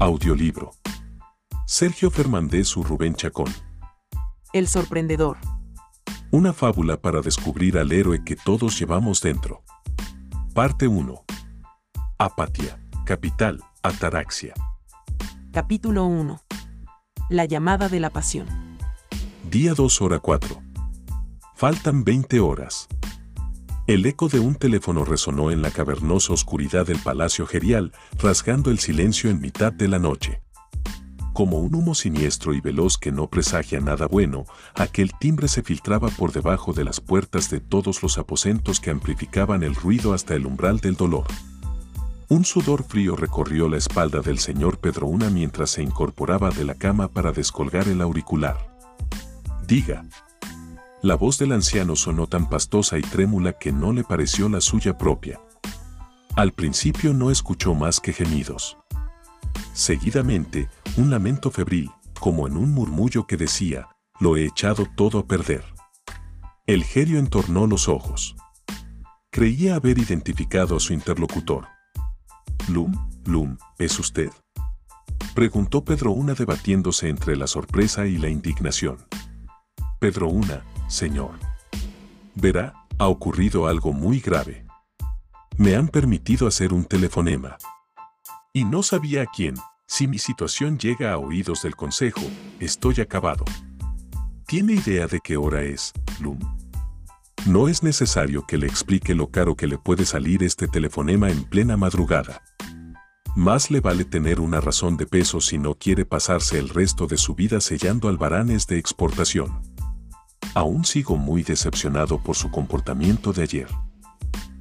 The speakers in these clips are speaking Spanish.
Audiolibro. Sergio Fernández u Rubén Chacón. El sorprendedor. Una fábula para descubrir al héroe que todos llevamos dentro. Parte 1. Apatía. Capital. Ataraxia. Capítulo 1. La llamada de la pasión. Día 2 hora 4. Faltan 20 horas. El eco de un teléfono resonó en la cavernosa oscuridad del palacio gerial, rasgando el silencio en mitad de la noche. Como un humo siniestro y veloz que no presagia nada bueno, aquel timbre se filtraba por debajo de las puertas de todos los aposentos que amplificaban el ruido hasta el umbral del dolor. Un sudor frío recorrió la espalda del señor Pedrouna mientras se incorporaba de la cama para descolgar el auricular. Diga, la voz del anciano sonó tan pastosa y trémula que no le pareció la suya propia. Al principio no escuchó más que gemidos. Seguidamente, un lamento febril, como en un murmullo que decía, lo he echado todo a perder. El gerio entornó los ojos. Creía haber identificado a su interlocutor. Lum, Lum, ¿es usted? Preguntó Pedro Una debatiéndose entre la sorpresa y la indignación. Pedro Una, señor. Verá, ha ocurrido algo muy grave. Me han permitido hacer un telefonema. Y no sabía a quién. Si mi situación llega a oídos del consejo, estoy acabado. ¿Tiene idea de qué hora es, Lum? No es necesario que le explique lo caro que le puede salir este telefonema en plena madrugada. Más le vale tener una razón de peso si no quiere pasarse el resto de su vida sellando albaranes de exportación. Aún sigo muy decepcionado por su comportamiento de ayer.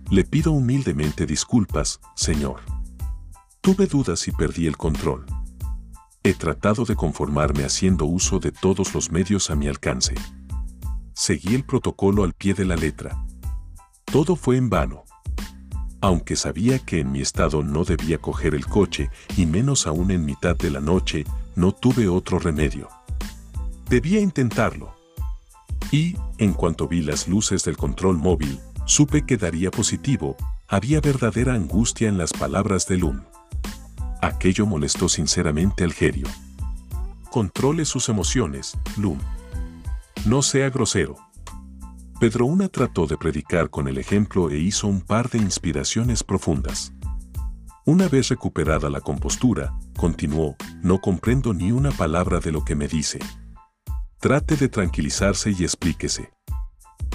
Le pido humildemente disculpas, señor. Tuve dudas y perdí el control. He tratado de conformarme haciendo uso de todos los medios a mi alcance. Seguí el protocolo al pie de la letra. Todo fue en vano. Aunque sabía que en mi estado no debía coger el coche, y menos aún en mitad de la noche, no tuve otro remedio. Debía intentarlo. Y, en cuanto vi las luces del control móvil, supe que daría positivo, había verdadera angustia en las palabras de Lum. Aquello molestó sinceramente al Gerio. Controle sus emociones, Lum. No sea grosero. Pedro Una trató de predicar con el ejemplo e hizo un par de inspiraciones profundas. Una vez recuperada la compostura, continuó, no comprendo ni una palabra de lo que me dice. Trate de tranquilizarse y explíquese.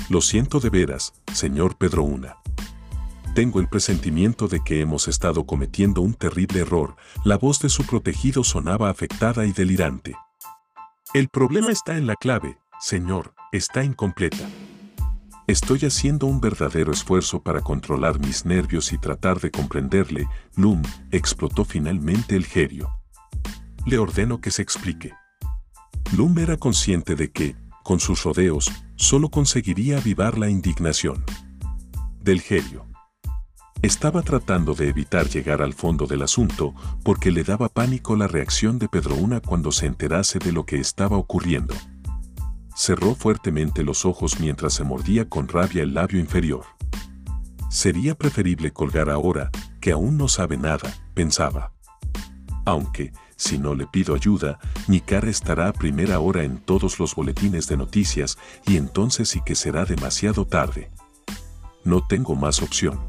Lo siento de veras, señor Pedro Una. Tengo el presentimiento de que hemos estado cometiendo un terrible error. La voz de su protegido sonaba afectada y delirante. El problema está en la clave, señor, está incompleta. Estoy haciendo un verdadero esfuerzo para controlar mis nervios y tratar de comprenderle. Lum, explotó finalmente el gerio. Le ordeno que se explique. Lum era consciente de que, con sus rodeos, solo conseguiría avivar la indignación. Del Gerio. Estaba tratando de evitar llegar al fondo del asunto porque le daba pánico la reacción de Pedro Una cuando se enterase de lo que estaba ocurriendo. Cerró fuertemente los ojos mientras se mordía con rabia el labio inferior. Sería preferible colgar ahora, que aún no sabe nada, pensaba. Aunque, si no le pido ayuda, mi cara estará a primera hora en todos los boletines de noticias y entonces sí que será demasiado tarde. No tengo más opción.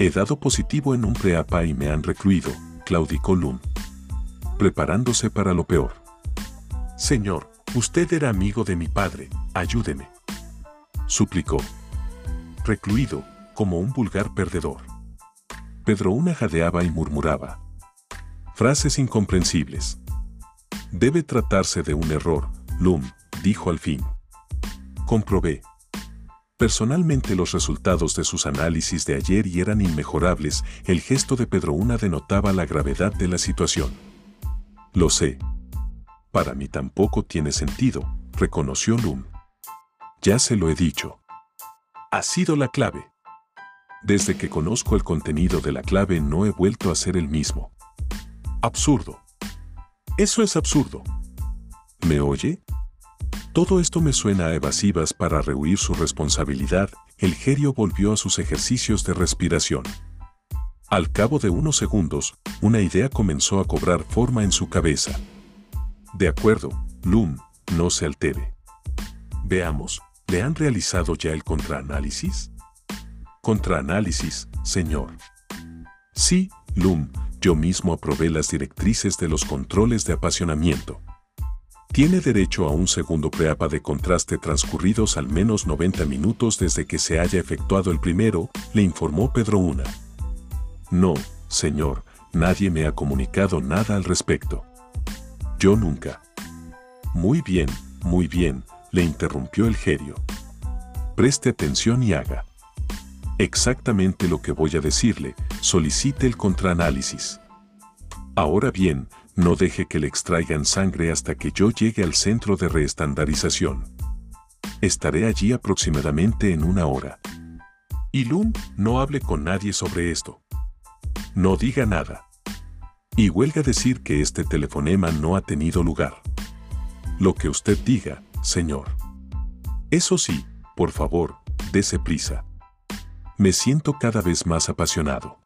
He dado positivo en un preapa y me han recluido, claudicó Lum. Preparándose para lo peor. Señor, usted era amigo de mi padre, ayúdeme. Suplicó. Recluido, como un vulgar perdedor. Pedro una jadeaba y murmuraba. Frases incomprensibles. Debe tratarse de un error, Lum, dijo al fin. Comprobé. Personalmente los resultados de sus análisis de ayer y eran inmejorables, el gesto de Pedro Una denotaba la gravedad de la situación. Lo sé. Para mí tampoco tiene sentido, reconoció Lum. Ya se lo he dicho. Ha sido la clave. Desde que conozco el contenido de la clave no he vuelto a ser el mismo. Absurdo. Eso es absurdo. ¿Me oye? Todo esto me suena a evasivas para rehuir su responsabilidad. El gerio volvió a sus ejercicios de respiración. Al cabo de unos segundos, una idea comenzó a cobrar forma en su cabeza. De acuerdo, Lum, no se altere. Veamos, ¿le han realizado ya el contraanálisis? Contraanálisis, señor. Sí, Lum, yo mismo aprobé las directrices de los controles de apasionamiento. Tiene derecho a un segundo preapa de contraste transcurridos al menos 90 minutos desde que se haya efectuado el primero, le informó Pedro Una. No, señor, nadie me ha comunicado nada al respecto. Yo nunca. Muy bien, muy bien, le interrumpió el gerio. Preste atención y haga. Exactamente lo que voy a decirle, solicite el contraanálisis. Ahora bien, no deje que le extraigan sangre hasta que yo llegue al centro de reestandarización. Estaré allí aproximadamente en una hora. Y Lum, no hable con nadie sobre esto. No diga nada. Y huelga decir que este telefonema no ha tenido lugar. Lo que usted diga, señor. Eso sí, por favor, dese prisa. Me siento cada vez más apasionado.